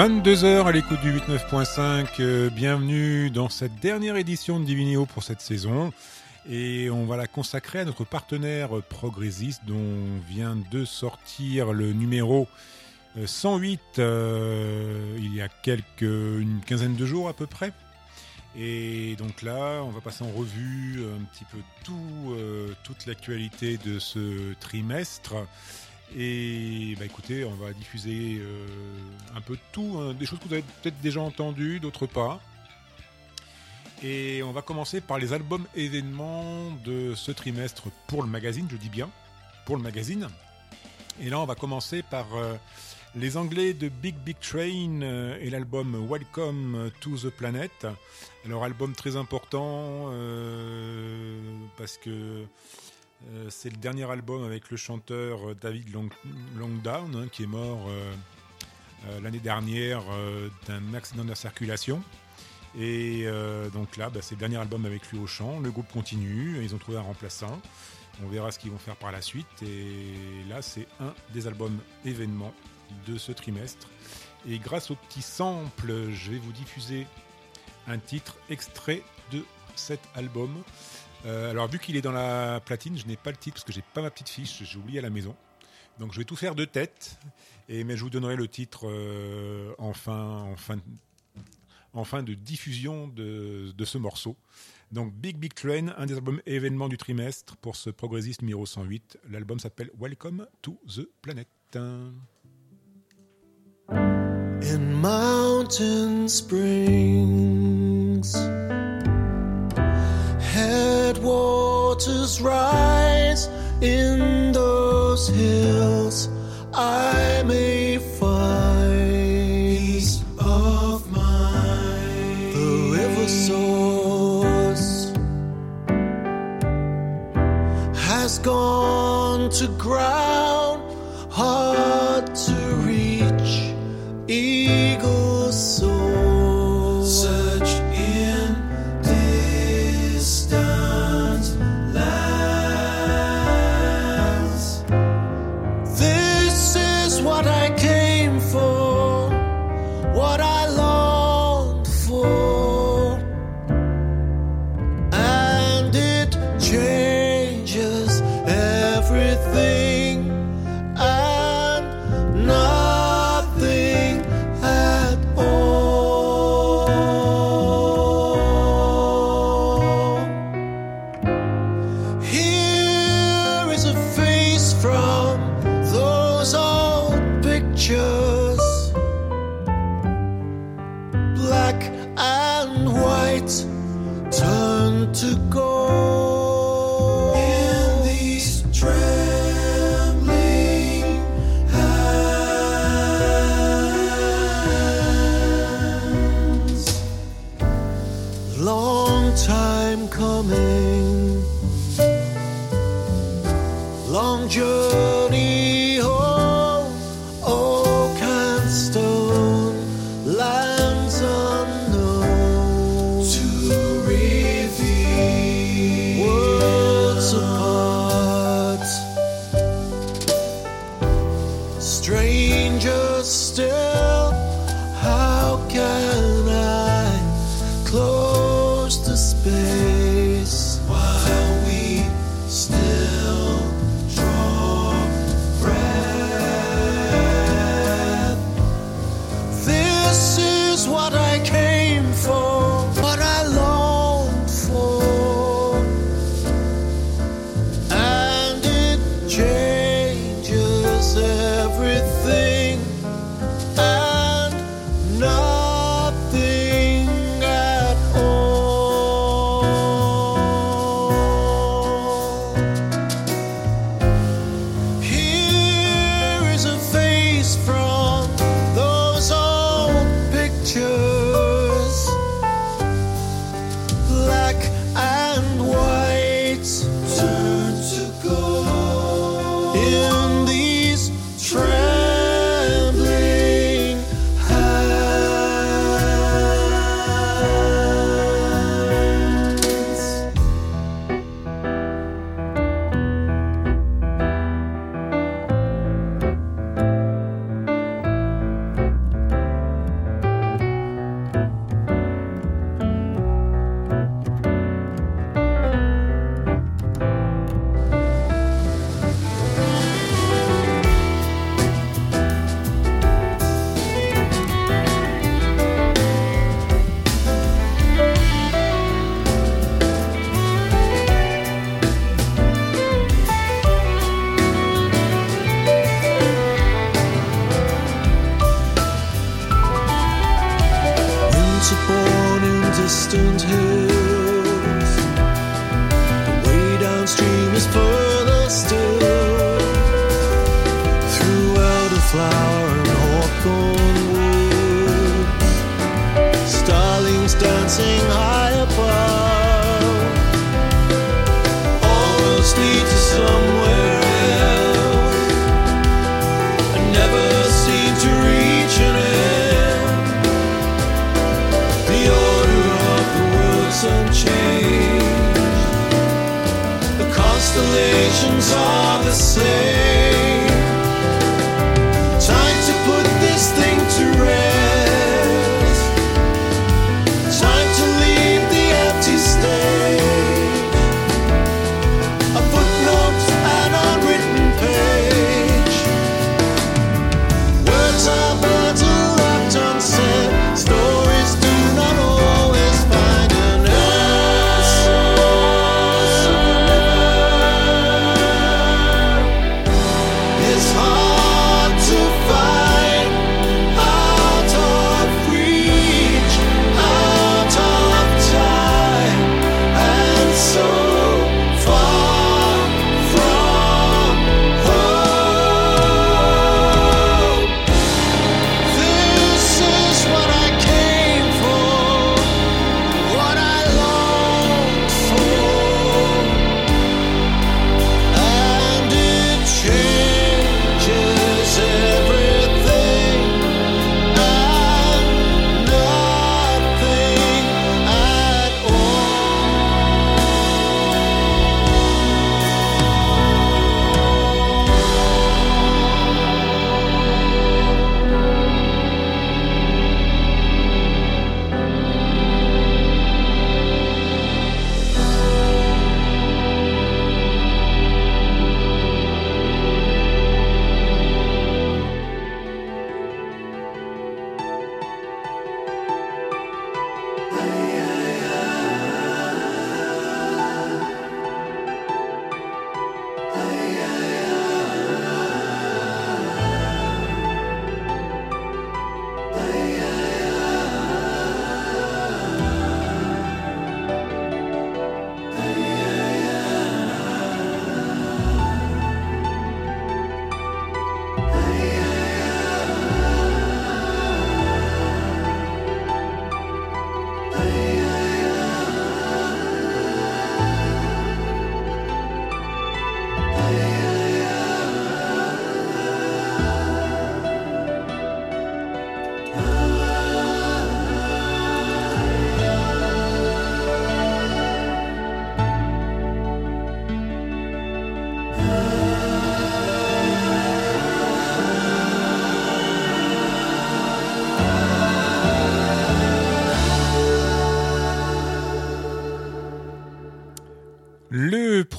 22h à l'écoute du 89.5. Euh, bienvenue dans cette dernière édition de Divinéo pour cette saison. Et on va la consacrer à notre partenaire progressiste dont vient de sortir le numéro 108 euh, euh, il y a quelques, une quinzaine de jours à peu près. Et donc là, on va passer en revue un petit peu tout, toute l'actualité de ce trimestre. Et bah écoutez, on va diffuser euh, un peu tout, hein. des choses que vous avez peut-être déjà entendues, d'autres pas. Et on va commencer par les albums événements de ce trimestre pour le magazine, je dis bien, pour le magazine. Et là, on va commencer par euh, les Anglais de Big Big Train euh, et l'album Welcome to the Planet. Alors, album très important parce que euh, c'est le dernier album avec le chanteur euh, David Long Longdown, hein, qui est mort euh, l'année dernière d'un accident de la circulation. Et donc là, bah, c'est le dernier album avec lui au chant. Le groupe continue, ils ont trouvé un remplaçant. On verra ce qu'ils vont faire par la suite. Et là, c'est un des albums événements de ce trimestre. Et grâce au petit sample, je vais vous diffuser un titre extrait de cet album. Euh, alors, vu qu'il est dans la platine, je n'ai pas le titre parce que j'ai pas ma petite fiche, j'ai oublié à la maison. Donc, je vais tout faire de tête, et, mais je vous donnerai le titre euh, en, fin, de diffusion de, ce morceau. Donc, Big Big Train, un des albums événements du trimestre pour ce progressiste numéro 108. L'album s'appelle Welcome to the Planet. In Mountain Springs. Headwaters rise in those hills. I may find peace of mind. The river source has gone to ground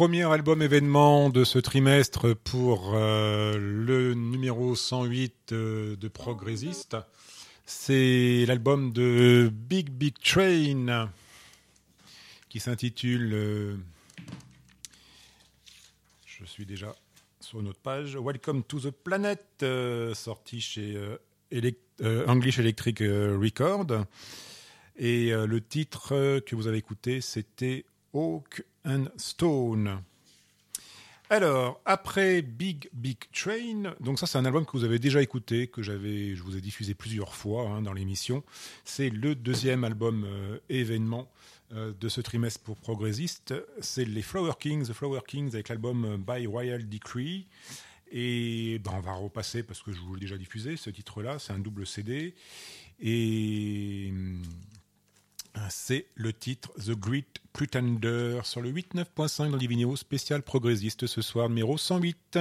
premier album événement de ce trimestre pour euh, le numéro 108 euh, de Progressiste, c'est l'album de Big Big Train qui s'intitule, euh, je suis déjà sur une autre page, Welcome to the Planet, sorti chez English Electric Record. Et le titre que vous avez écouté, c'était Oak and Stone. Alors, après Big Big Train, donc ça c'est un album que vous avez déjà écouté, que j'avais, je vous ai diffusé plusieurs fois hein, dans l'émission. C'est le deuxième album euh, événement euh, de ce trimestre pour Progressiste. C'est les Flower Kings, The Flower Kings avec l'album euh, By Royal Decree. Et ben, on va repasser parce que je vous l'ai déjà diffusé, ce titre-là, c'est un double CD. Et hum, c'est le titre The Great Pretender sur le 8.9.5 dans les vidéos spécial progressiste ce soir, numéro 108.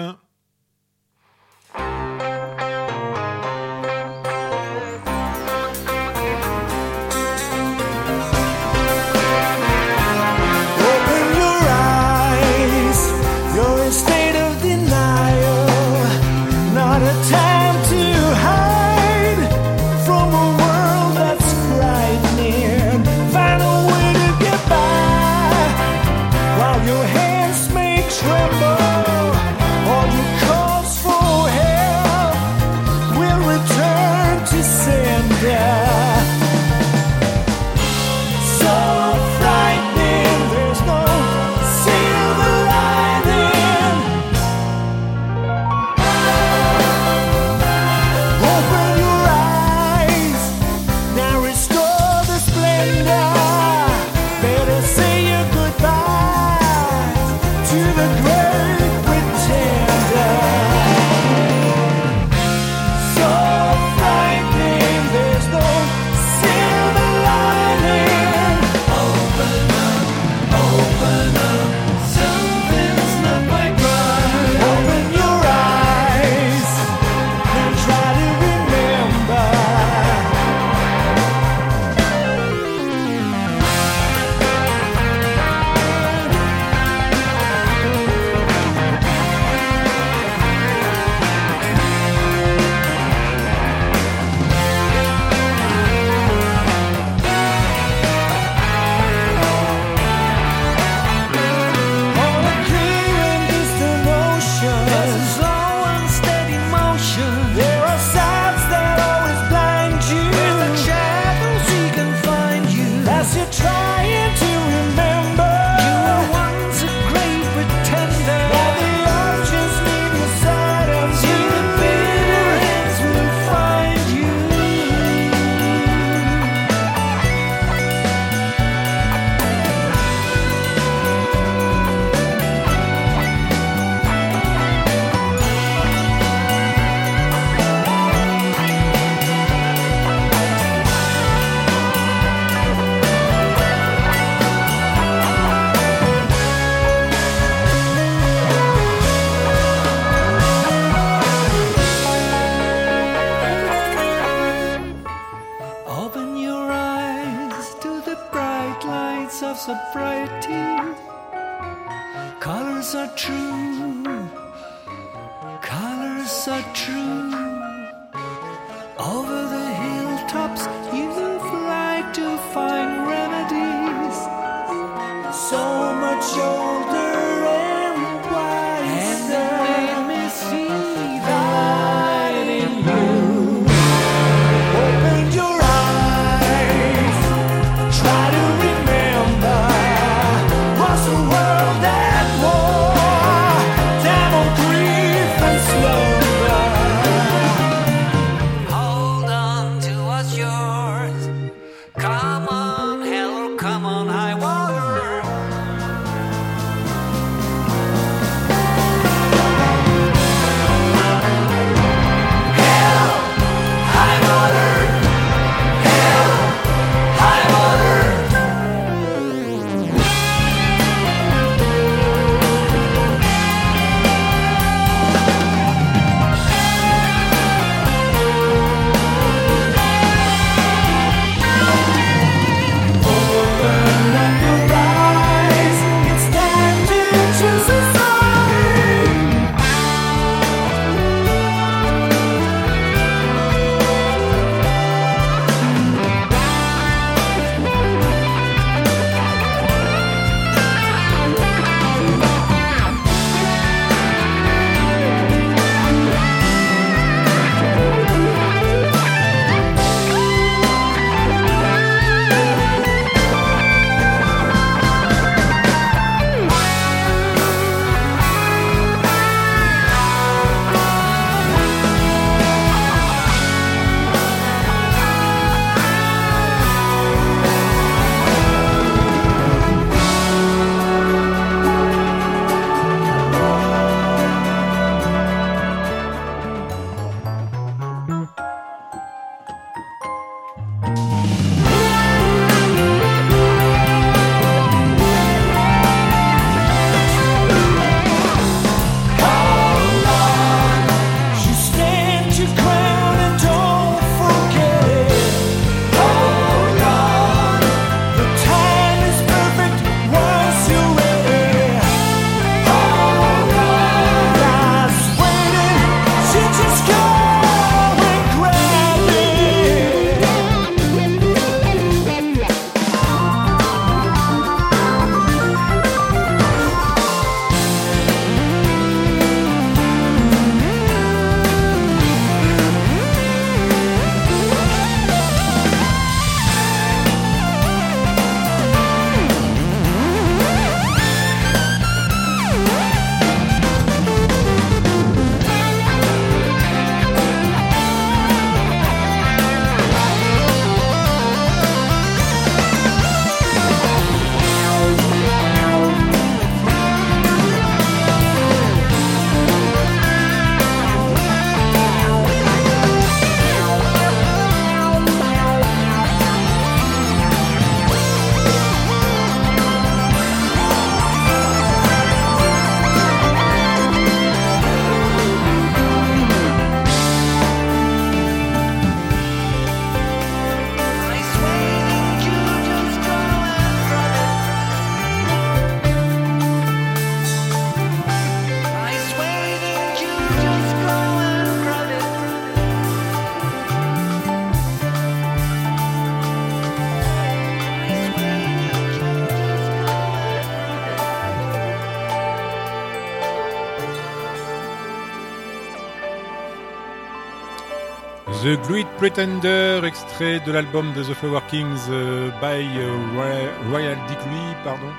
The Great Pretender, extrait de l'album The Flower Kings euh, by euh, Royal, Decree, pardon,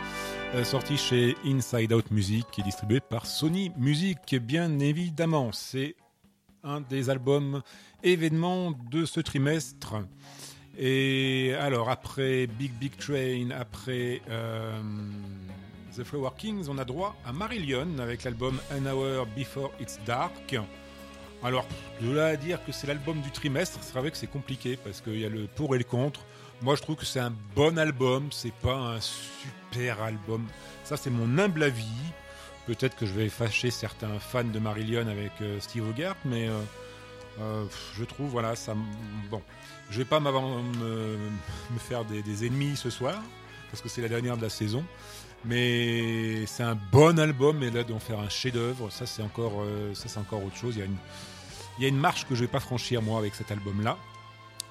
euh, sorti chez Inside Out Music et distribué par Sony Music, bien évidemment. C'est un des albums événements de ce trimestre. Et alors, après Big Big Train, après The Flower Kings, on a droit à Marillion avec l'album An Hour Before It's Dark. Alors, de là à dire que c'est l'album du trimestre, c'est vrai que c'est compliqué parce qu'il y a le pour et le contre. Moi, je trouve que c'est un bon album, c'est pas un super album. Ça, c'est mon humble avis. Peut-être que je vais fâcher certains fans de Marillion avec euh, Steve Hogarth, mais euh, euh, je trouve, voilà, ça. Bon, je vais pas me, me faire des, ennemis ce soir parce que c'est la dernière de la saison. Mais c'est un bon album, mais là d'en faire un chef-d'œuvre, ça c'est encore, ça c'est encore autre chose. Il y a une, il y a une marche que je vais pas franchir moi avec cet album-là.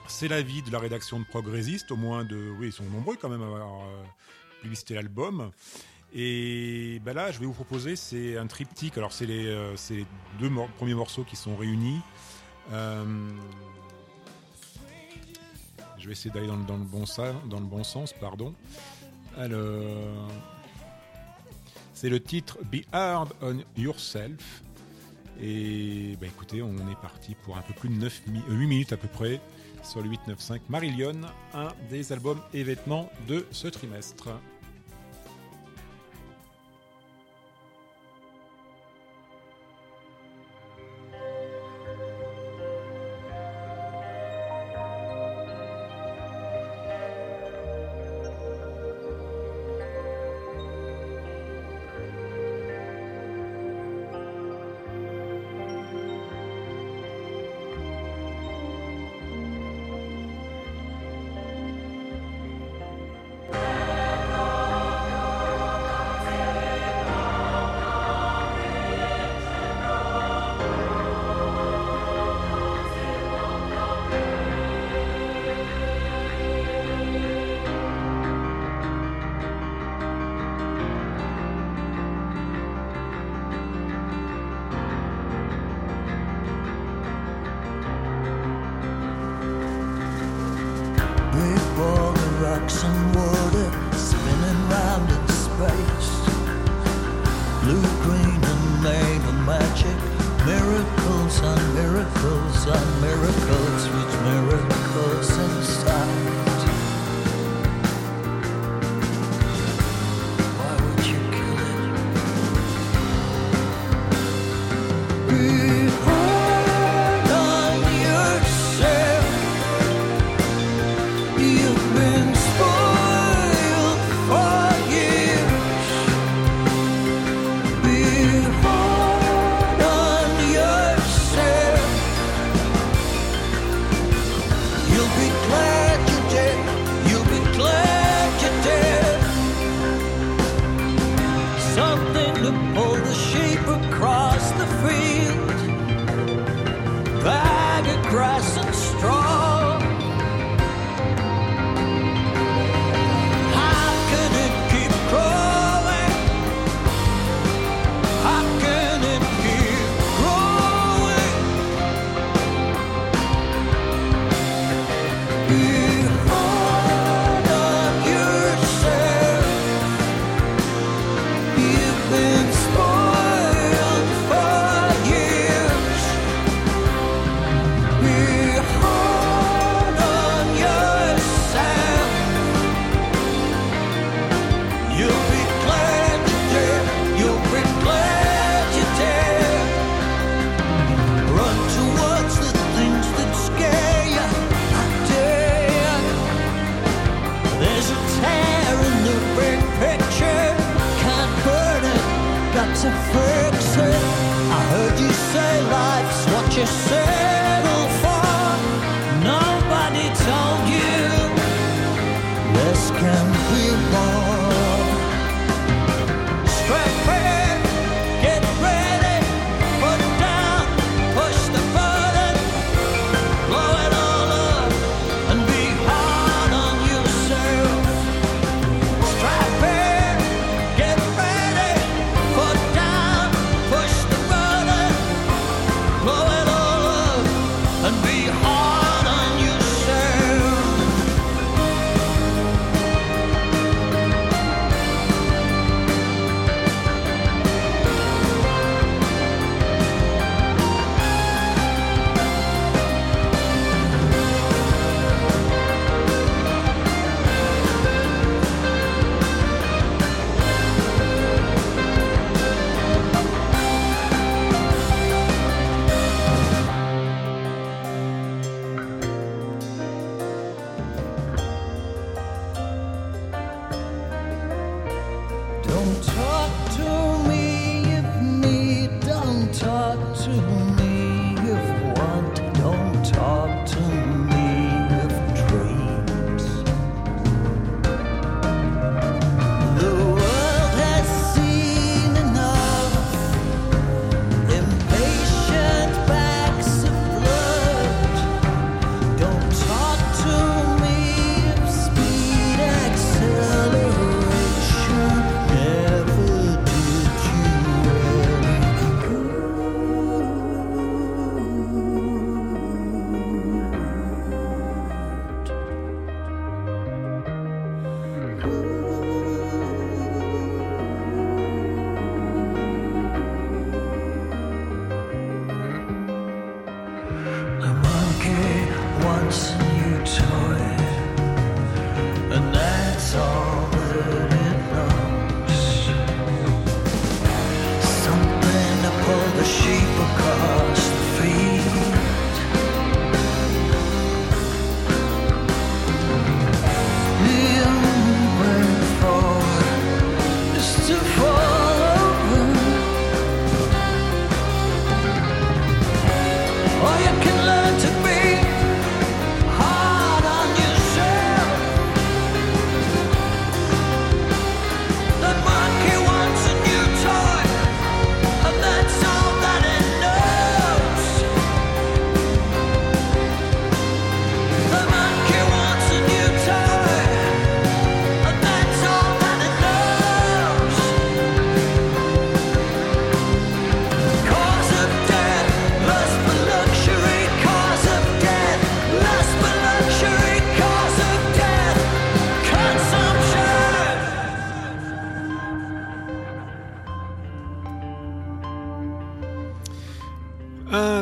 C'est l'avis de la rédaction de Progressiste, au moins de, oui, ils sont nombreux quand même à avoir euh, publicité l'album. Et ben là, je vais vous proposer, c'est un triptyque. Alors c'est les, euh, deux premiers morceaux qui sont réunis. Euh, je vais essayer d'aller dans, le- bon dans le bon sens, pardon. Alors, c'est le titre Be Hard on Yourself. Et bah écoutez, on est parti pour un peu plus de 9 mi- euh, 8 minutes à peu près sur le 895 Marillion, un des albums et vêtements de ce trimestre. Of and water spinning round in space. Blue, green, and mega magic. Miracles on miracles on miracles with miracles inside.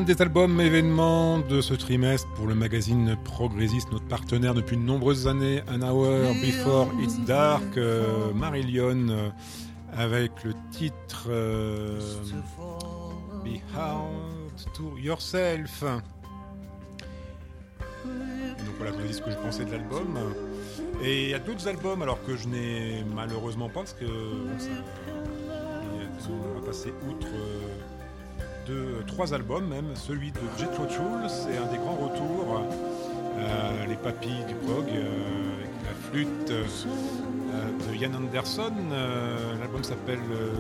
Des albums événements de ce trimestre pour le magazine Progressiste, notre partenaire depuis de nombreuses années, An Hour Before It's Dark, euh, Marillion, euh, avec le titre euh, Be Hard to Yourself. Donc voilà, je vous dis ce que je pensais de l'album. Et il y a d'autres albums, alors que je n'ai malheureusement pas, parce que bon, ça- on va passer outre. Euh, trois albums même. Celui de Jethro Tull, c'est un des grands retours. Euh, les papilles du prog euh, avec la flûte euh, de Ian Anderson. Euh, L'album s'appelle euh,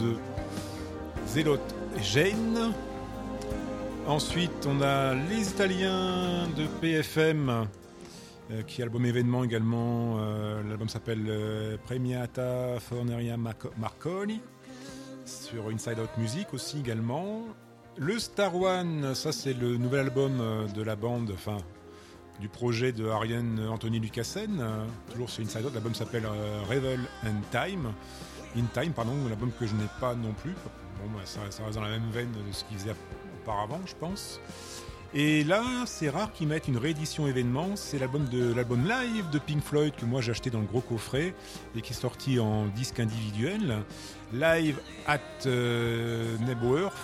The Zealot Jane. Ensuite, on a les Italiens de PFM, euh, qui est album événement également. Euh, L'album s'appelle euh, Premiata Forneria Marco- Marconi sur Inside Out Music aussi également. Le Star One, ça c'est le nouvel album euh, de la bande, enfin du projet de Ariane Anthony Lucassen, euh, toujours sur Inside Out. L'album s'appelle euh, Revel and Time, In Time, pardon, l'album que je n'ai pas non plus. Bon, bah, ça, reste dans la même veine de ce qu'il faisait auparavant, je pense. Et là, c'est rare qu'ils mettent une réédition événement. C'est l'album de l'album live de Pink Floyd que moi j'ai acheté dans le gros coffret et qui est sorti en disque individuel. Live at euh, Nebworth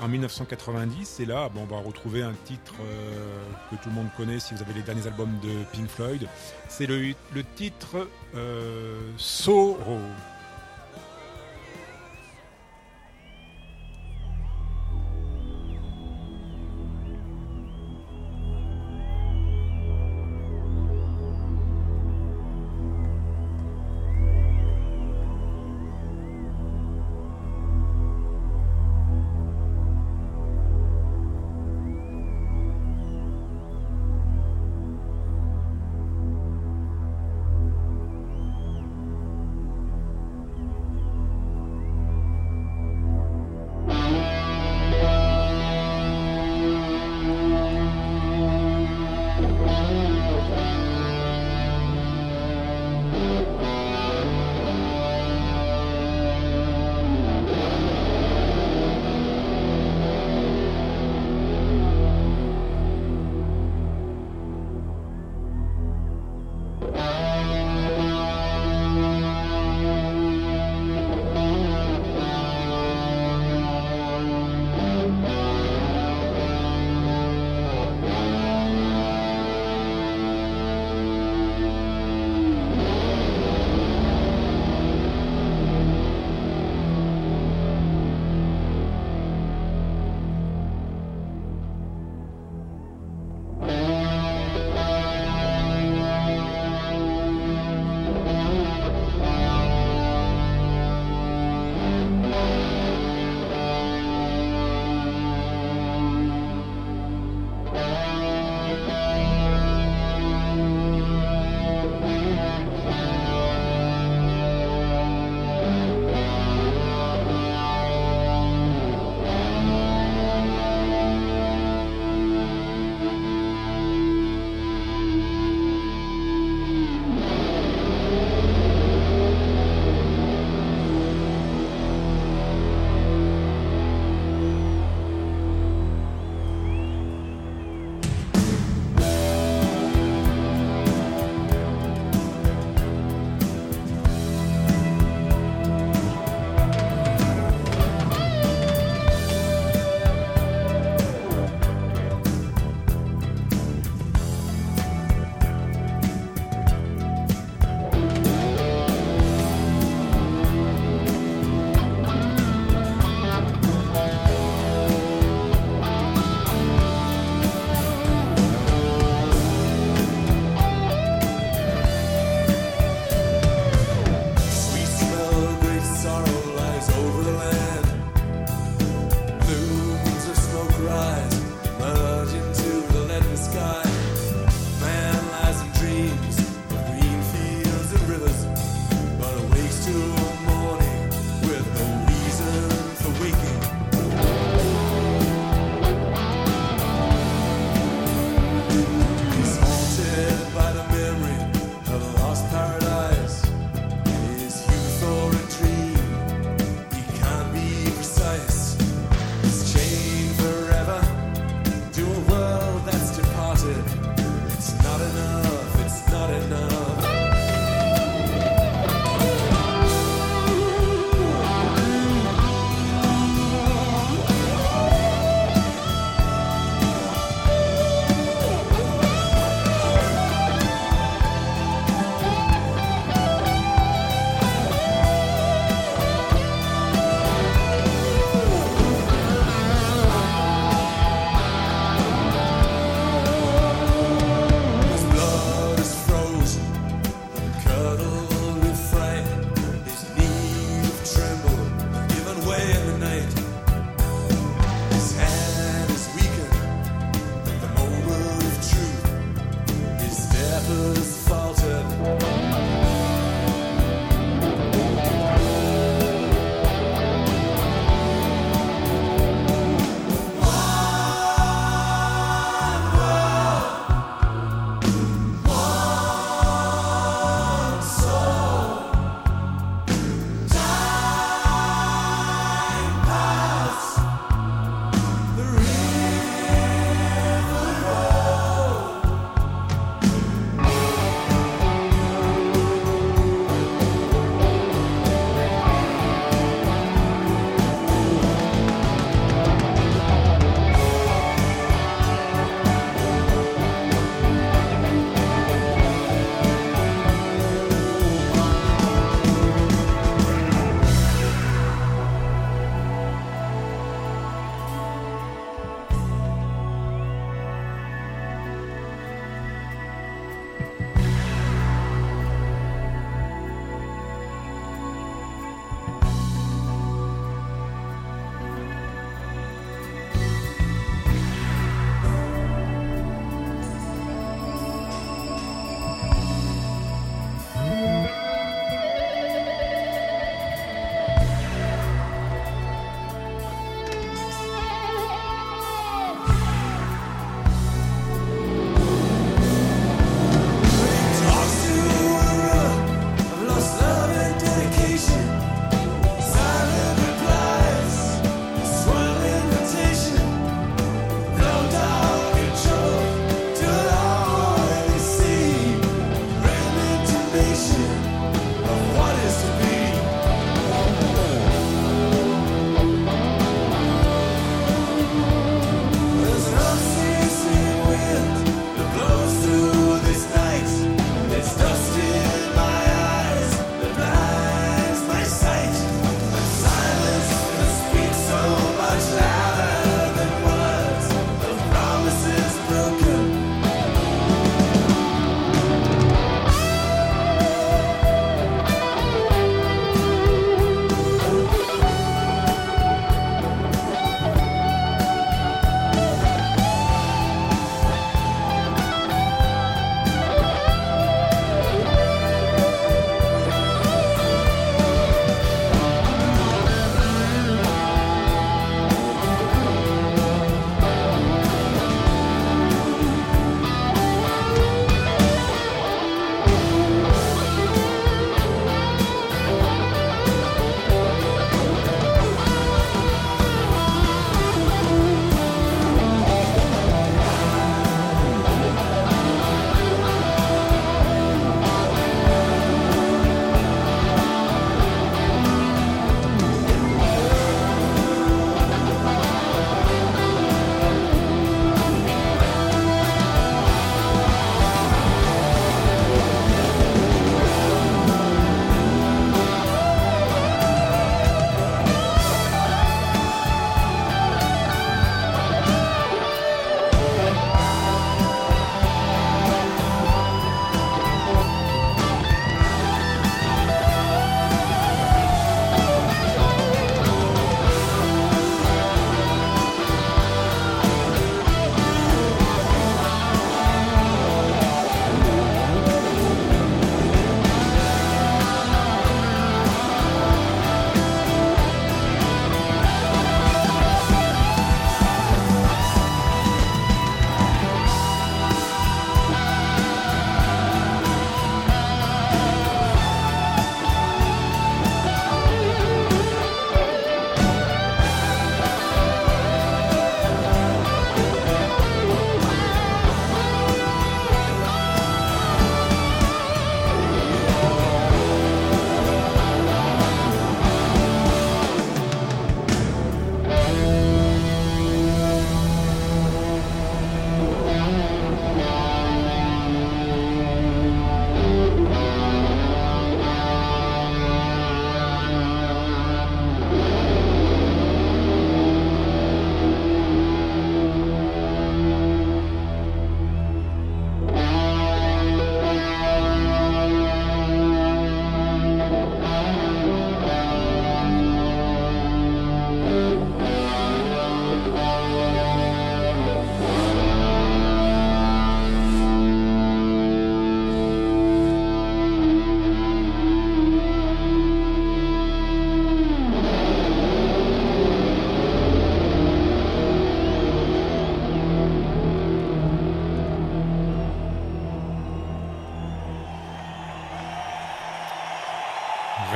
en 1990. Et là, bon, on va retrouver un titre euh, que tout le monde connaît si vous avez les derniers albums de Pink Floyd. C'est le, le titre euh, Sorrow.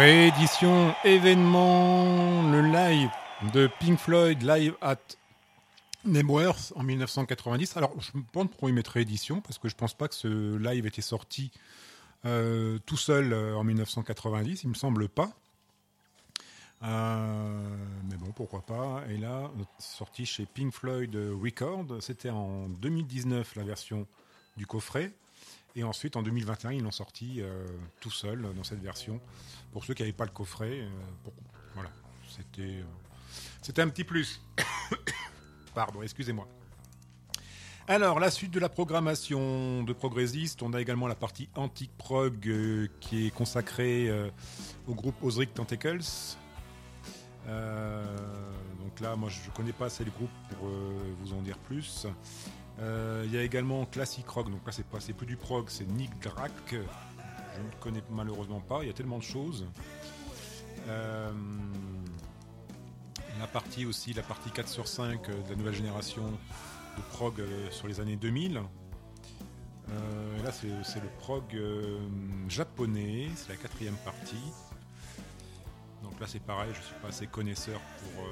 Réédition événement, le live de Pink Floyd live at Nebworth en 1990. Alors, je me demande pourquoi ils mettent réédition, parce que je pense pas que ce live était sorti euh, tout seul euh, en 1990, il me semble pas. Euh, mais bon, pourquoi pas. Et là, sorti chez Pink Floyd Record, c'était en 2019 la version du coffret. Et ensuite, en 2021, ils l'ont sorti euh, tout seul dans cette version. Pour ceux qui n'avaient pas le coffret, euh, voilà, c'était euh, un petit plus. Pardon, excusez-moi. Alors, la suite de la programmation de Progressiste, on a également la partie Antique Prog euh, qui est consacrée euh, au groupe Osric Tentacles. Euh, donc là, moi, je ne connais pas assez le groupe pour euh, vous en dire plus. Euh, Il y a également Classic Rock, donc là, c'est pas, plus du prog, c'est Nick Drake. Je ne connais malheureusement pas, il y a tellement de choses. Euh, la partie aussi, la partie 4 sur 5 euh, de la nouvelle génération de prog sur les années 2000. Euh, là, c'est le prog japonais, c'est la quatrième partie. Donc là, c'est pareil, je ne suis pas assez connaisseur pour.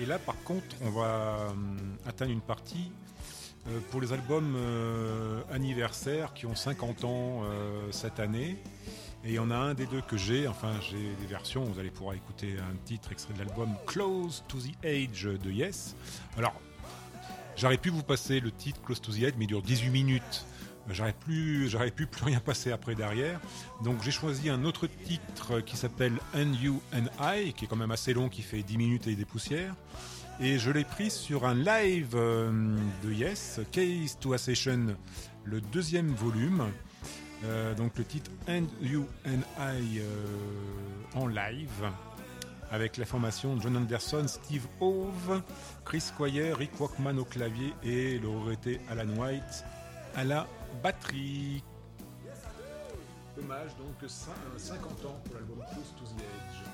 Et là, par contre, on va hum, atteindre une partie euh, pour les albums euh, anniversaires qui ont 50 ans euh, cette année. Et il y en a un des deux que j'ai, enfin j'ai des versions, vous allez pouvoir écouter un titre extrait de l'album Close to the Age de Yes. Alors, j'aurais pu vous passer le titre Close to the Age, mais il dure 18 minutes. J'aurais plus, j'aurais pu plus rien passer après derrière. Donc j'ai choisi un autre titre qui s'appelle And You and I, qui est quand même assez long, qui fait 10 minutes et des poussières. Et je l'ai pris sur un live euh, de Yes, Case to a Session, le deuxième volume. Euh, donc le titre And You and I euh, en live avec la formation John Anderson, Steve Hove, Chris Squire, Rick Walkman au clavier et le regretté Alan White à la batterie. Hommage donc cin- euh, 50 ans pour l'album Close to the Edge.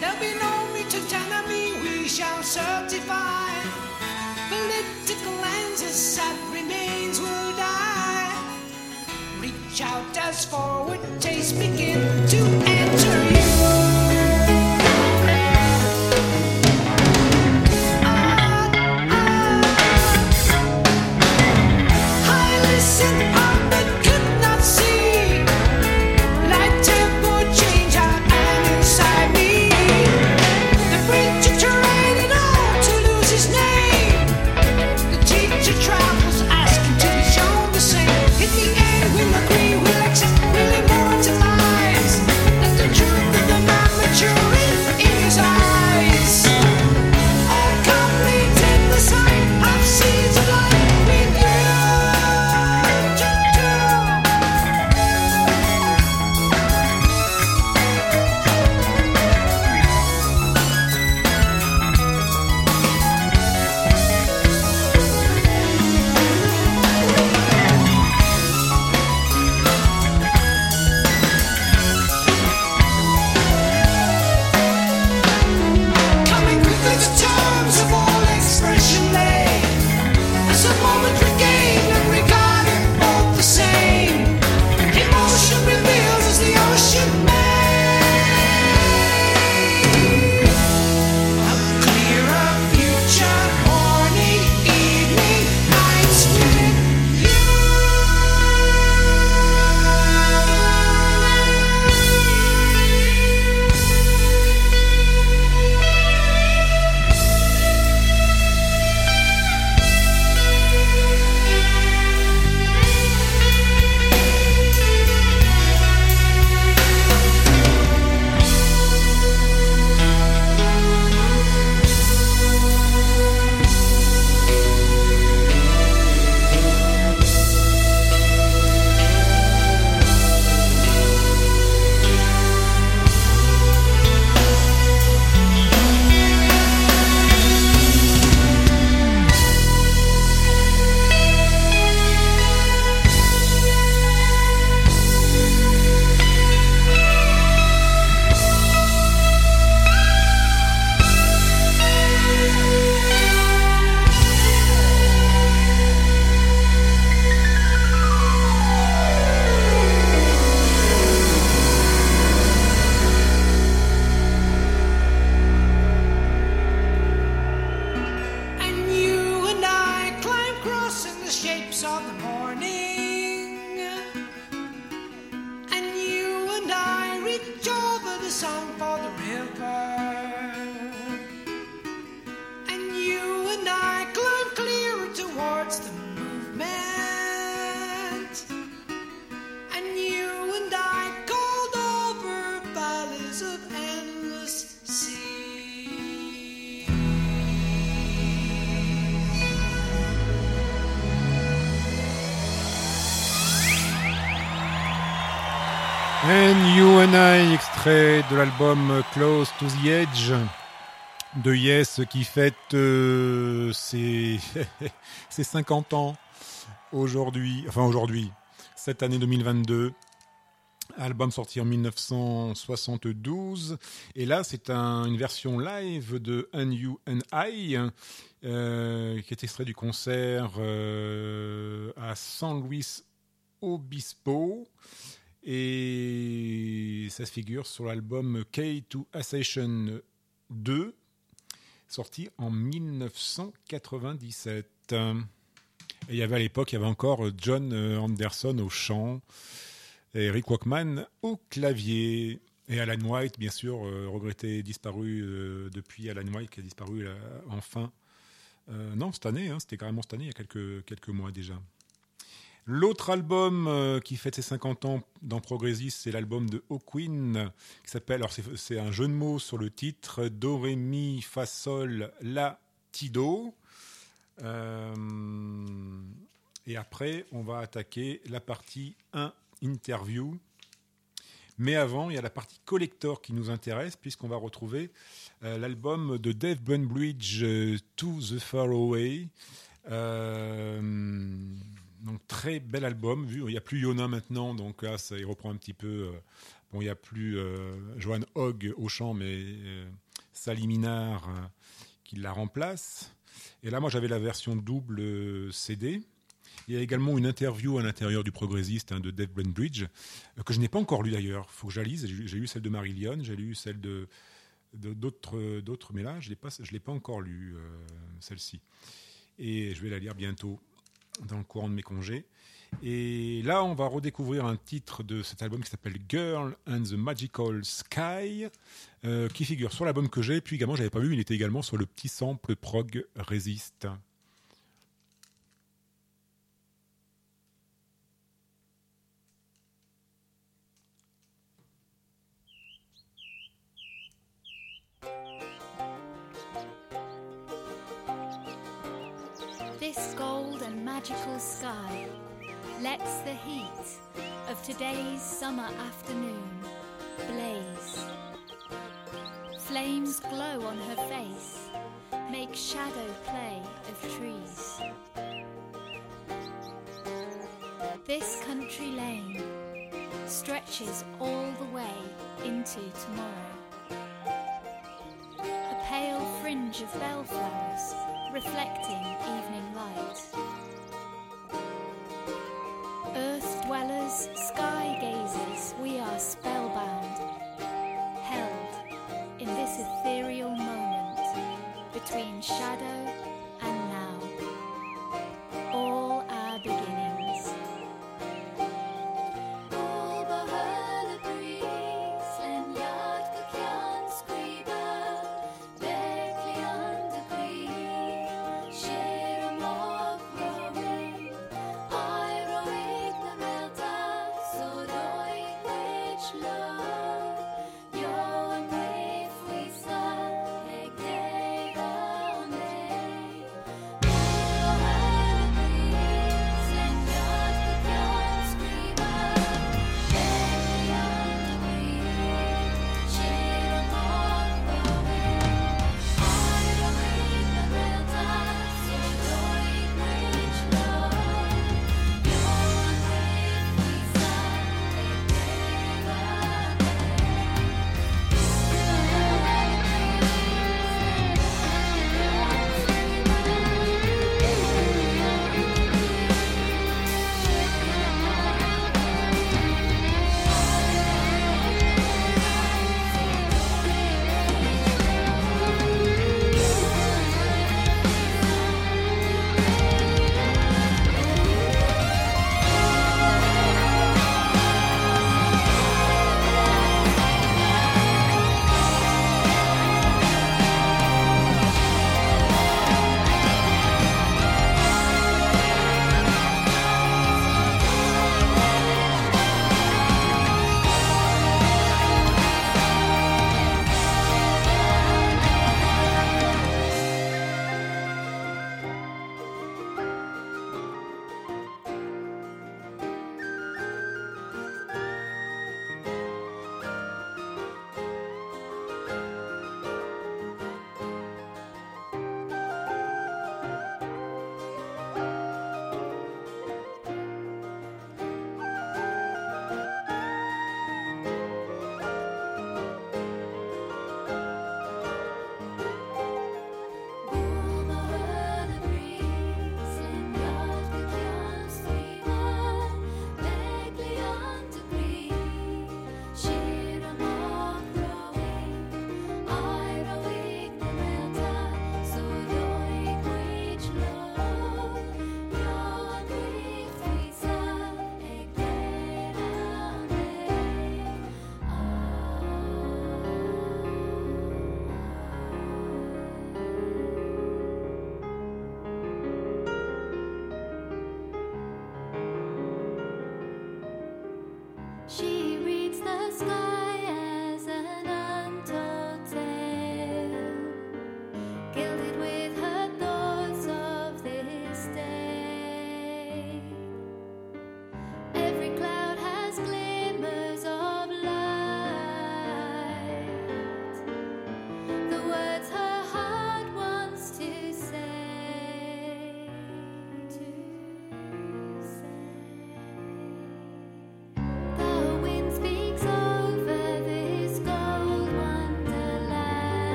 There'll be no mutant enemy, we shall certify. Political lenses that remains will die. Reach out as forward, taste begin to. Shapes of the And You and I, extrait de l'album Close to the Edge de Yes qui fête euh, ses, ses 50 ans aujourd'hui, enfin aujourd'hui, cette année 2022. Album sorti en 1972. Et là, c'est un- une version live de And You and I, euh, qui est extrait du concert euh, à San Luis Obispo. Et ça se figure sur l'album K2 Ascension 2, sorti en 1997. Et il y avait à l'époque, il y avait encore John euh, Anderson au chant, Eric Walkman au clavier, et Alan White, bien sûr, euh, regretté, disparu euh, depuis Alan White qui a disparu enfin. Non, cette année, hein, c'était carrément cette année, il y a quelques, quelques mois déjà. L'autre album euh, qui fête ses 50 ans dans Progressis, c'est l'album de Hawkwind, qui s'appelle, alors c'est- un jeu de mots sur le titre, Do, Ré, Mi, Fa, Sol, La, Ti, Do. Euh, et après, on va attaquer la partie 1, interview. Mais avant, il y a la partie collector qui nous intéresse, puisqu'on va retrouver euh, l'album de Dave Bunbridge, To the Far Away. Donc très bel album. Il n'y a plus Yona maintenant, donc là, ça, il reprend un petit peu. euh, bon, il n'y a plus euh, Johan Hogg au chant, mais euh, Sally Minard euh, qui la remplace. Et là, moi, j'avais la version double CD. Il y a également une interview à l'intérieur du Progressiste hein, de Dave Bridge euh, que je n'ai pas encore lu d'ailleurs. faut que je la lise. J'ai lu celle de Marillion, j'ai lu celle de d'autres, d'autres, mais là, je l'ai pas, l'ai pas encore lu celle-ci. Et je vais la lire bientôt dans le courant de mes congés. Et là, on va redécouvrir un titre de cet album qui s'appelle Girl and the Magical Sky, euh, qui figure sur l'album que j'ai. Puis également, j'avais pas vu, il était également sur le petit sample prog Resist. This gold and magical sky lets the heat of today's summer afternoon blaze. Flames glow on her face, make shadow play of trees. This country lane stretches all the way into tomorrow. A pale fringe of bellflowers reflecting evening light. Earth dwellers,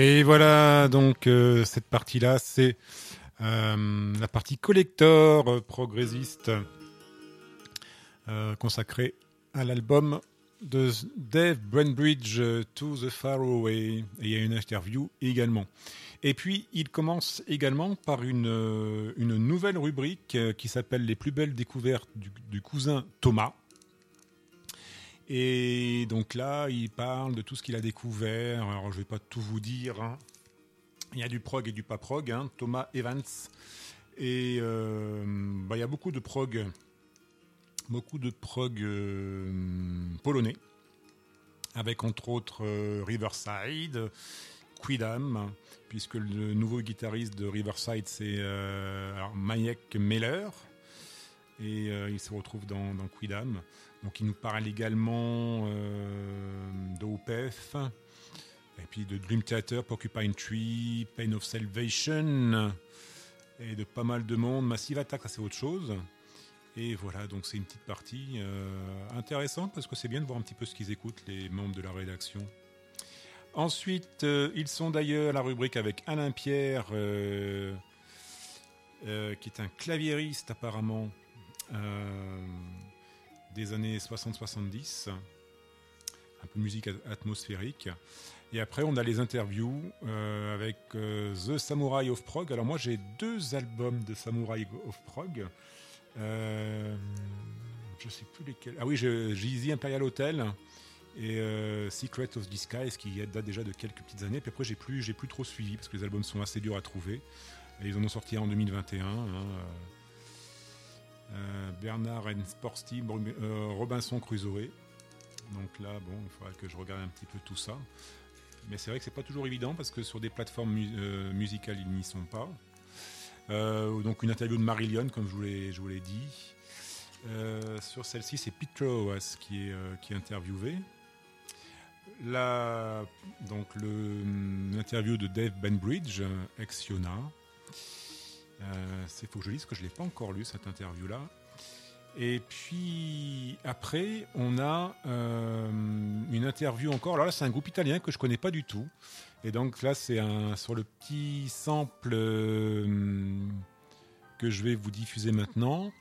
Et voilà, donc euh, cette partie-là, c'est euh, la partie collector euh, progressiste consacrée à l'album de Dave Brenbridge, euh, To the Far Away. Et il y a une interview également. Et puis, il commence également par une, nouvelle rubrique qui s'appelle Les plus belles découvertes du cousin Thomas. Et donc là, il parle de tout ce qu'il a découvert. Alors, je vais pas tout vous dire. hein. Il y a du prog et du pas prog. hein. Thomas Evans. Et euh, bah, il y a beaucoup de prog, beaucoup de prog euh, polonais, avec entre autres euh, Riverside, Quidam, puisque le nouveau guitariste de Riverside c'est Majek Meller, et il se retrouve dans Quidam. Donc il nous parle également euh, d'OPF, et puis de Dream Theater, Porcupine Tree, Pain of Salvation, et de pas mal de monde. Massive Attack, ça c'est autre chose. Et voilà, donc c'est une petite partie euh, intéressante parce que c'est bien de voir un petit peu ce qu'ils écoutent, les membres de la rédaction. Ensuite, euh, ils sont d'ailleurs à la rubrique avec Alain Pierre, qui est un claviériste apparemment des années 60-70, un peu musique at- atmosphérique. Et après, on a les interviews euh, avec euh, The Samurai of Prog. Alors moi, j'ai deux albums de Samurai of Prog. Euh, je sais plus lesquels. Ah oui, j'ai Easy Imperial Hotel et euh, Secret of Disguise qui date déjà de quelques petites années. Puis après, j'ai plus, plus trop suivi parce que les albums sont assez durs à trouver. Ils en ont sorti un en 2021. hein, Bernard and Sports Team, euh, Robinson Crusoe. Donc là, bon, il faudra que je regarde un petit peu tout ça. Mais c'est vrai que c'est pas toujours évident parce que sur des plateformes euh, musicales, ils n'y sont pas. Euh, donc une interview de Marillion, comme je vous l'ai, dit. Euh, sur celle-ci, c'est Pete Rowas qui est, euh, qui est interviewé. Là, donc le- l'interview de Dave Benbridge, euh, ex Fiona. Euh, c'est faut que je lise, parce que je ne l'ai pas encore lu cette interview-là. Et puis après, on a euh, une interview encore. Alors là, c'est un groupe italien que je connais pas du tout. Et donc là, c'est sur le petit sample euh, que je vais vous diffuser maintenant.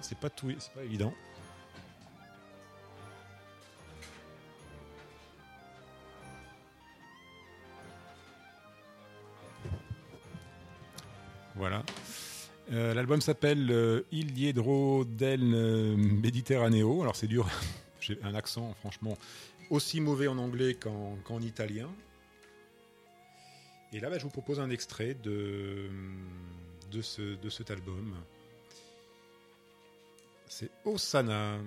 C'est pas tout, c'est pas évident. Voilà. Euh, L'album s'appelle euh, Il Diedro del euh, Mediterraneo. Alors c'est dur, j'ai un accent franchement aussi mauvais en anglais qu'en italien. Et là, bah, je vous propose un extrait de, de cet album. C'est Osana.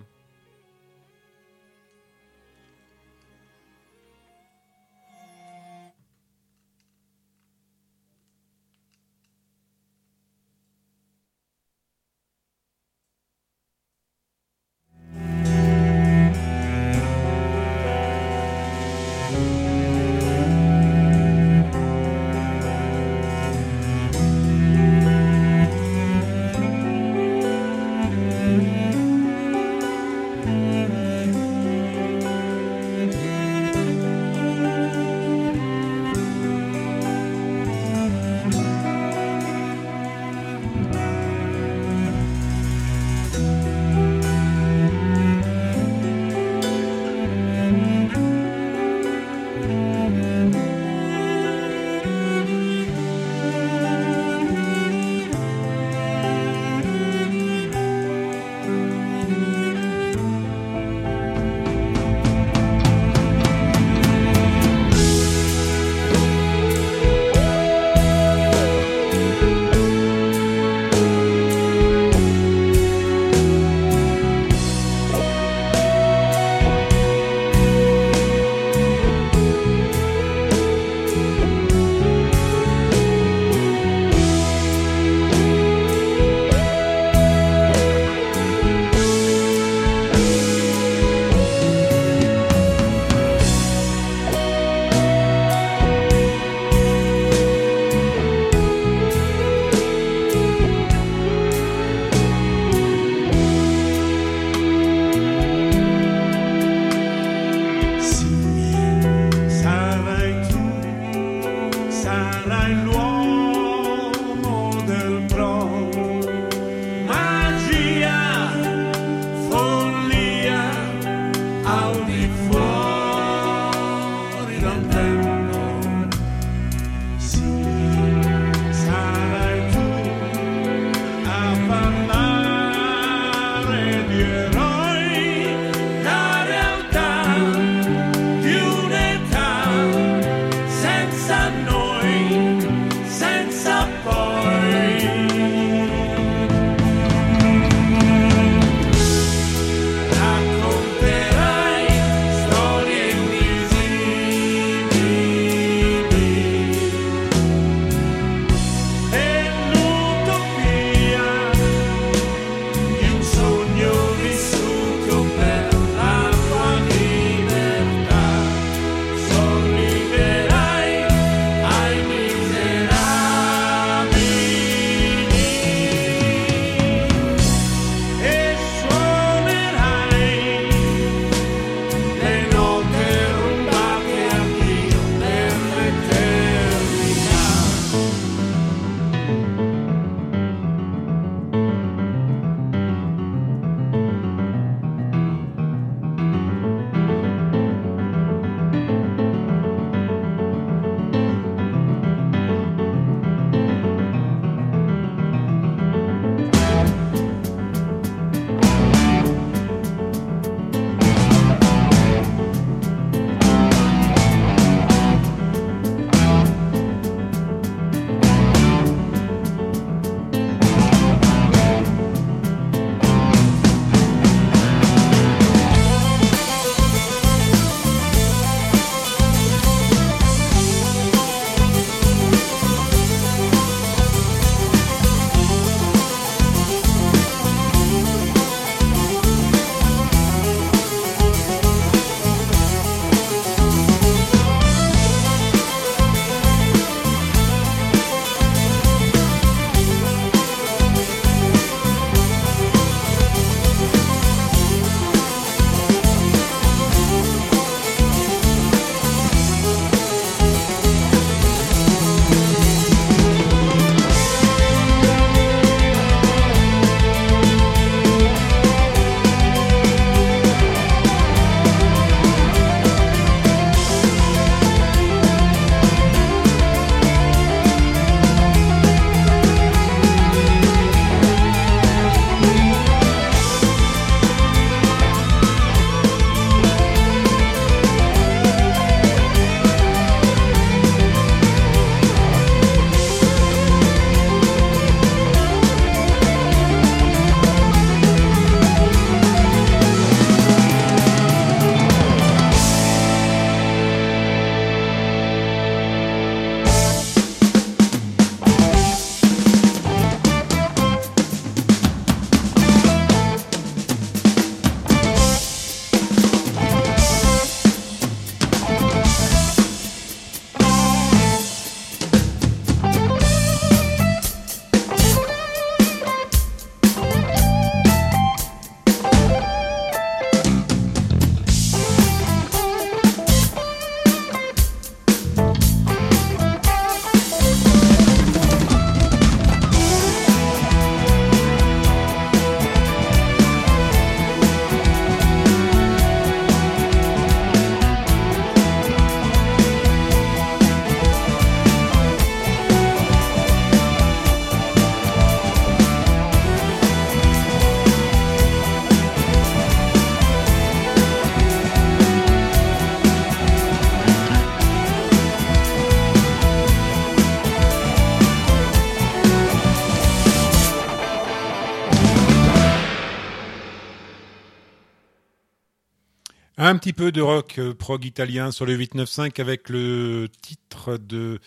Un petit peu de rock euh, prog italien sur le 895 avec le titre de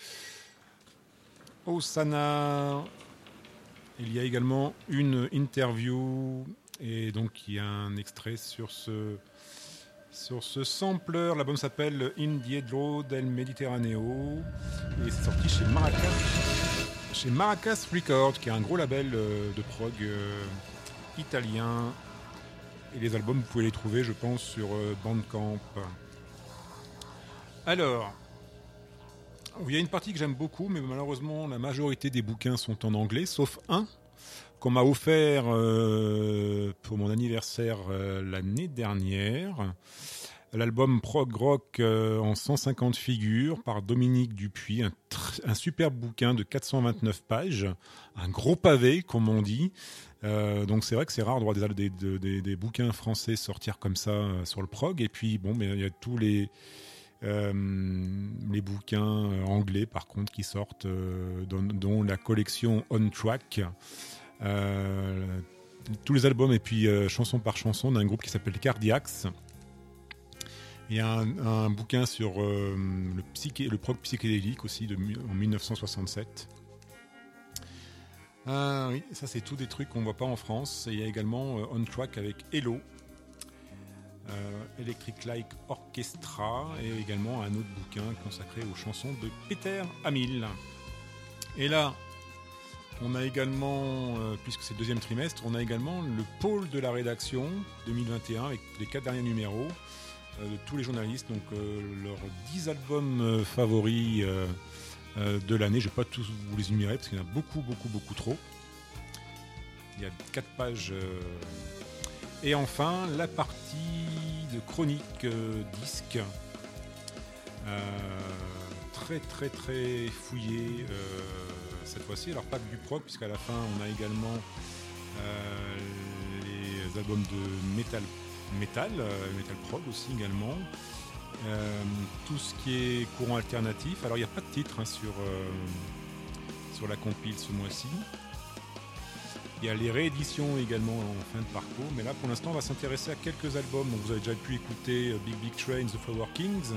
Osana. Il y a également une interview et donc il y a un extrait sur ce sur ce sampler. L'album s'appelle Indiedro del Mediterraneo et c'est sorti chez Maracas chez Maracas Records qui est un gros label euh, de prog euh, italien les albums, vous pouvez les trouver, je pense, sur euh, Bandcamp. Alors, il y a une partie que j'aime beaucoup, mais malheureusement, la majorité des bouquins sont en anglais, sauf un qu'on m'a offert euh, pour mon anniversaire euh, l'année dernière. L'album Prog Rock en 150 figures par Dominique Dupuis, un, un super bouquin de 429 pages, un gros pavé comme on dit. Euh, donc c'est vrai que c'est rare de voir des, bouquins français sortir comme ça euh, sur le prog. Et puis bon, mais il y a tous les euh, bouquins anglais par contre qui sortent, dont, la collection On Track. Tous les albums et puis chanson par chanson d'un groupe qui s'appelle Cardiacs. Il y a un, bouquin sur le, psyché, prog psychédélique aussi en 1967. Ah oui, ça c'est tout des trucs qu'on voit pas en France. Il y a également euh, On Track avec Hello, euh, Electric Like Orchestra et également un autre bouquin consacré aux chansons de Peter Hamil. Et là, on a également, euh, puisque c'est deuxième trimestre, on a également le pôle de la rédaction 2021 avec les quatre derniers numéros de tous les journalistes, donc leurs 10 albums favoris de l'année. Je ne vais pas tous vous les énumérer parce qu'il y en a beaucoup, beaucoup, beaucoup trop. Il y a 4 pages. euh. Et enfin, la partie de chronique euh, disque. Euh, très, très, très fouillée euh, cette fois-ci. Alors, pas que du prog, puisqu'à la fin, on a également euh, les albums de metal, metal, euh, metal prog aussi également. Euh, tout ce qui est courant alternatif. Alors, il n'y a pas de titre hein, sur, euh, sur la compile ce mois-ci. Il y a les rééditions également en fin de parcours, mais là pour l'instant on va s'intéresser à quelques albums. Vous avez déjà pu écouter euh, Big Big Train, The Flower Kings,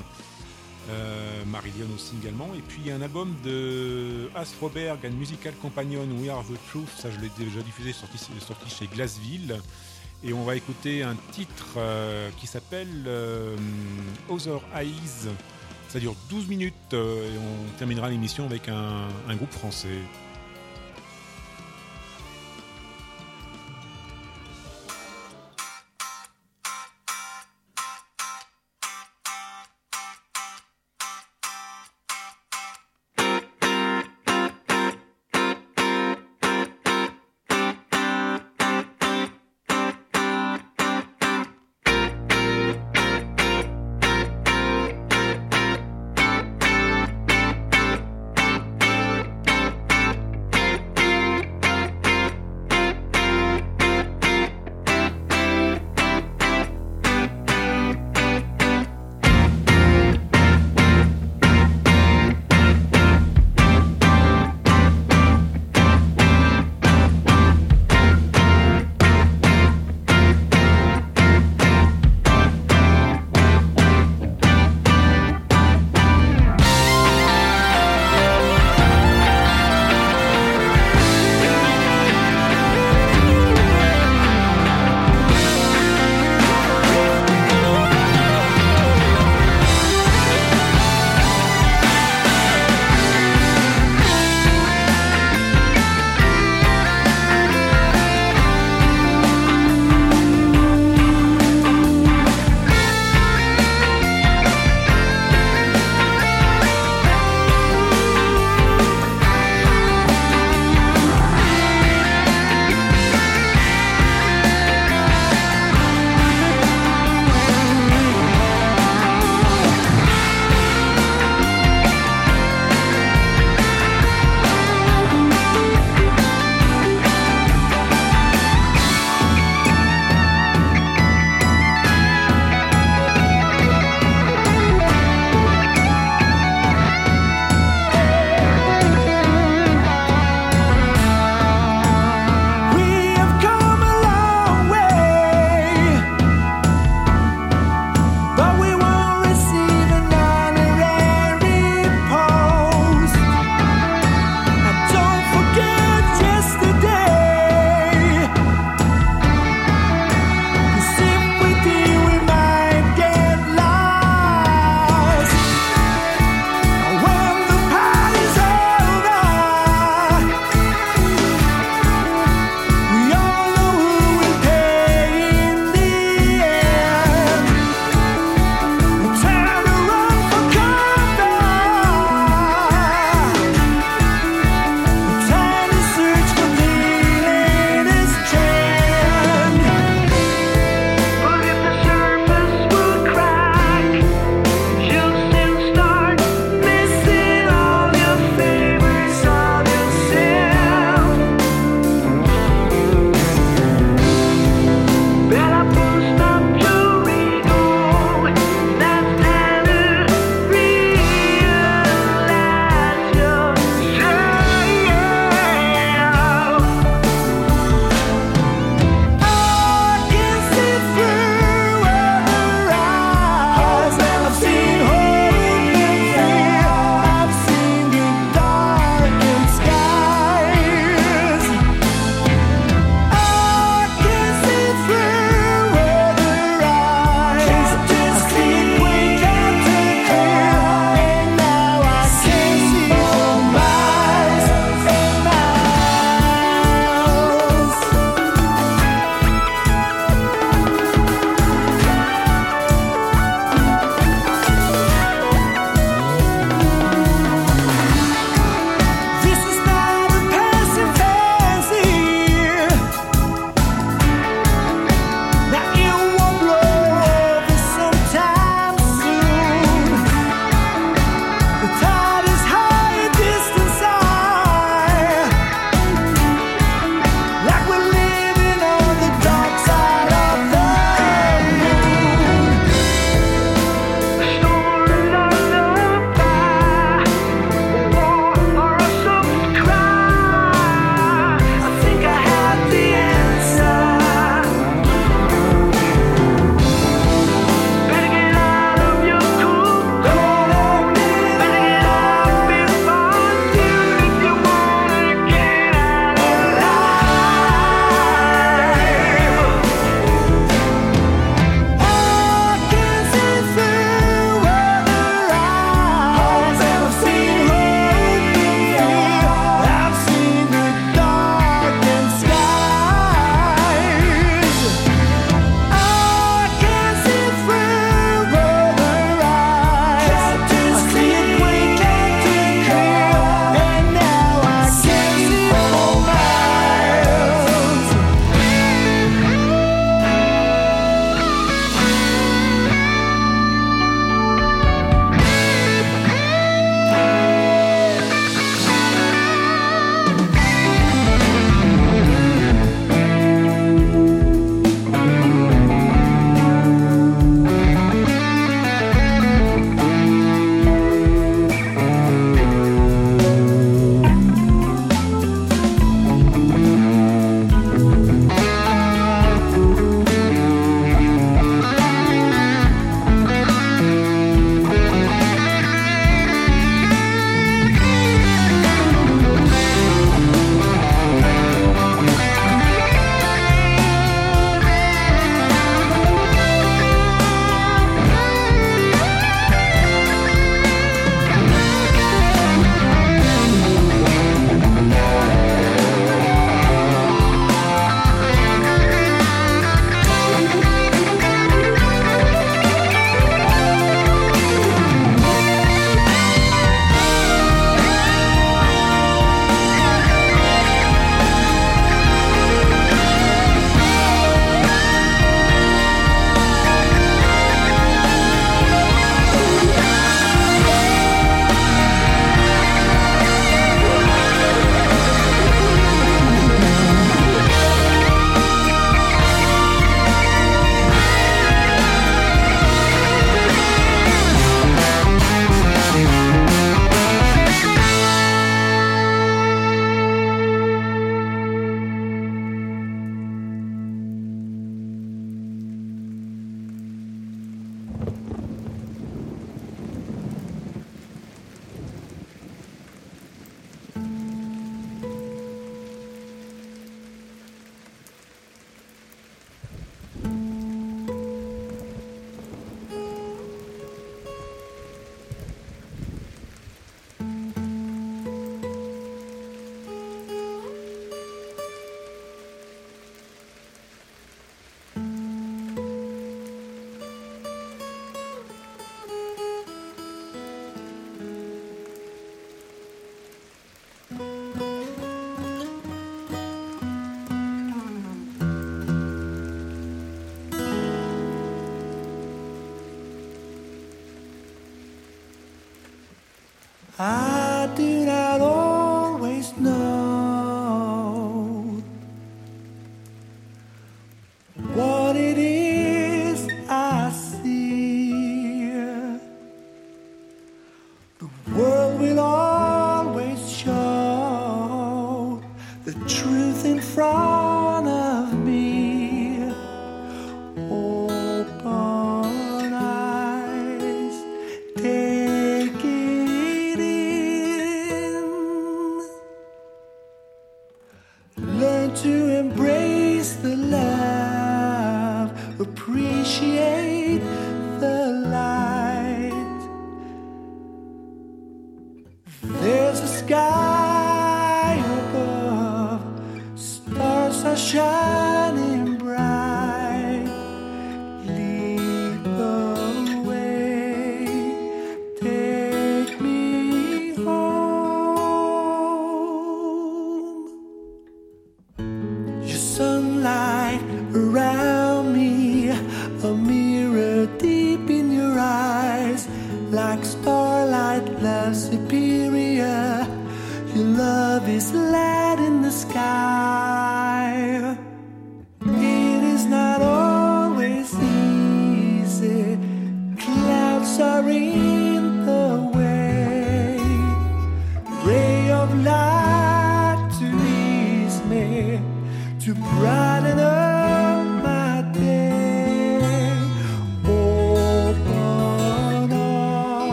euh, Marillion aussi également. Et puis il y a un album de Astroberg, un musical companion We Are the Truth, ça je l'ai déjà diffusé, sorti chez Glassville. Et on va écouter un titre euh, qui s'appelle euh, Other Eyes. Ça dure 12 minutes euh, et on terminera l'émission avec un, un groupe français.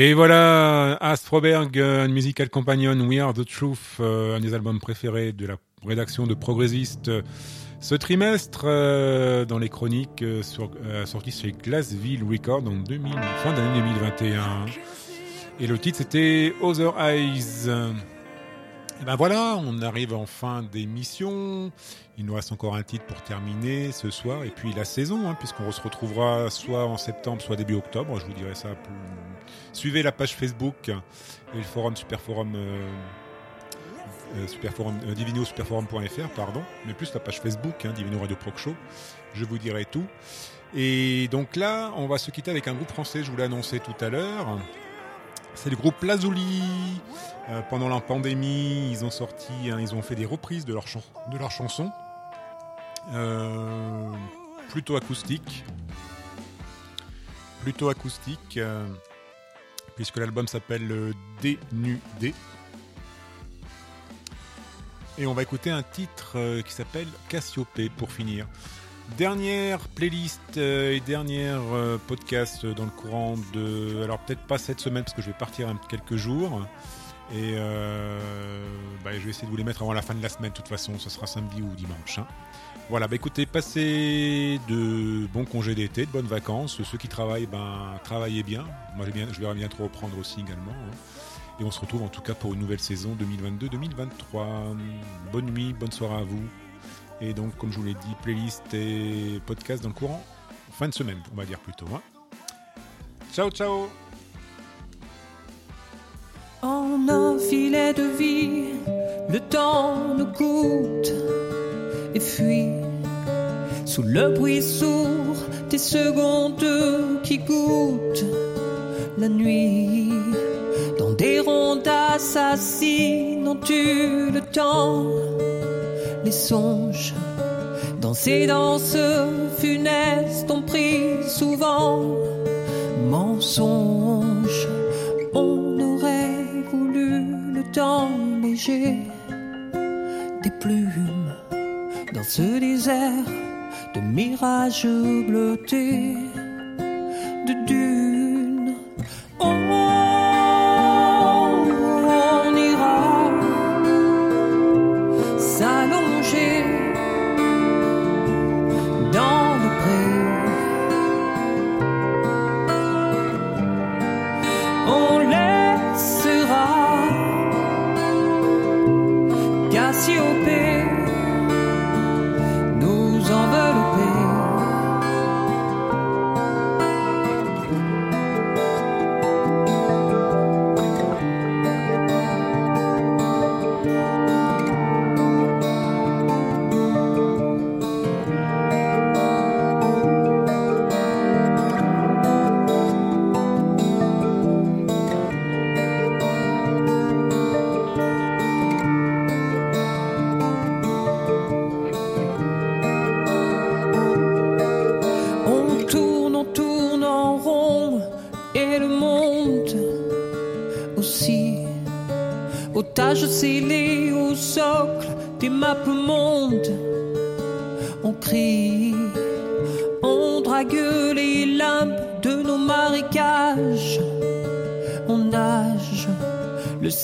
Et voilà, Astroberg, euh, Musical Companion, We Are the Truth, euh, un des albums préférés de la rédaction de Progressiste. euh, Ce trimestre, dans les chroniques, euh, sur, chez Glassville Records en 2000, fin d'année 2021. Et le titre c'était Other Eyes. Et ben voilà, on arrive en fin d'émission. Il nous reste encore un titre pour terminer ce soir. Et puis la saison, hein, puisqu'on se retrouvera soit en septembre, soit début octobre. Je vous dirai ça. plus- Suivez la page Facebook et le forum Superforum. Euh, euh, Superforum euh, Divino Superforum.fr, pardon, mais plus la page Facebook, hein, Divino Radio Proc Show. Je vous dirai tout. Et donc là, on va se quitter avec un groupe français, je vous l'ai annoncé tout à l'heure. C'est le groupe Lazuli. Pendant la pandémie, ils ont sorti, hein, ils ont fait des reprises de leurs leurs chansons, plutôt acoustiques, plutôt acoustiques, puisque l'album s'appelle Dénudé. Et on va écouter un titre euh, qui s'appelle Cassiopée pour finir. Dernière playlist euh, et dernière euh, podcast dans le courant de. Alors peut-être pas cette semaine parce que je vais partir quelques jours. Et bah, je vais essayer de vous les mettre avant la fin de la semaine. De toute façon, ce sera samedi ou dimanche. hein. Voilà, bah écoutez, passez de bons congés d'été, de bonnes vacances. Ceux qui travaillent, ben travaillez bien. Moi, bien, je vais bientôt reprendre aussi également. hein. Et on se retrouve en tout cas pour une nouvelle saison 2022-2023. Bonne nuit, bonne soirée à vous. Et donc, comme je vous l'ai dit, playlist et podcast dans le courant. Fin de semaine, on va dire plutôt. hein. Ciao, ciao En un filet de vie, le temps nous coûte et fuit sous le bruit sourd des secondes qui goûtent la nuit. Dans des rondes assassines, ont-tu le temps, les songes dans ces danses funestes ont pris souvent mensonge. On aurait voulu le temps léger des plumes dans ce désert de mirages bleutés de dunes.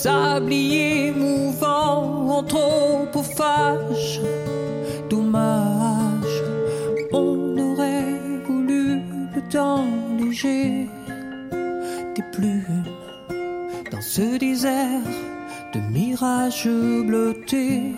Sablier mouvant, anthropophage. Dommage, on aurait voulu le temps léger des plumes dans ce désert de mirages bleutés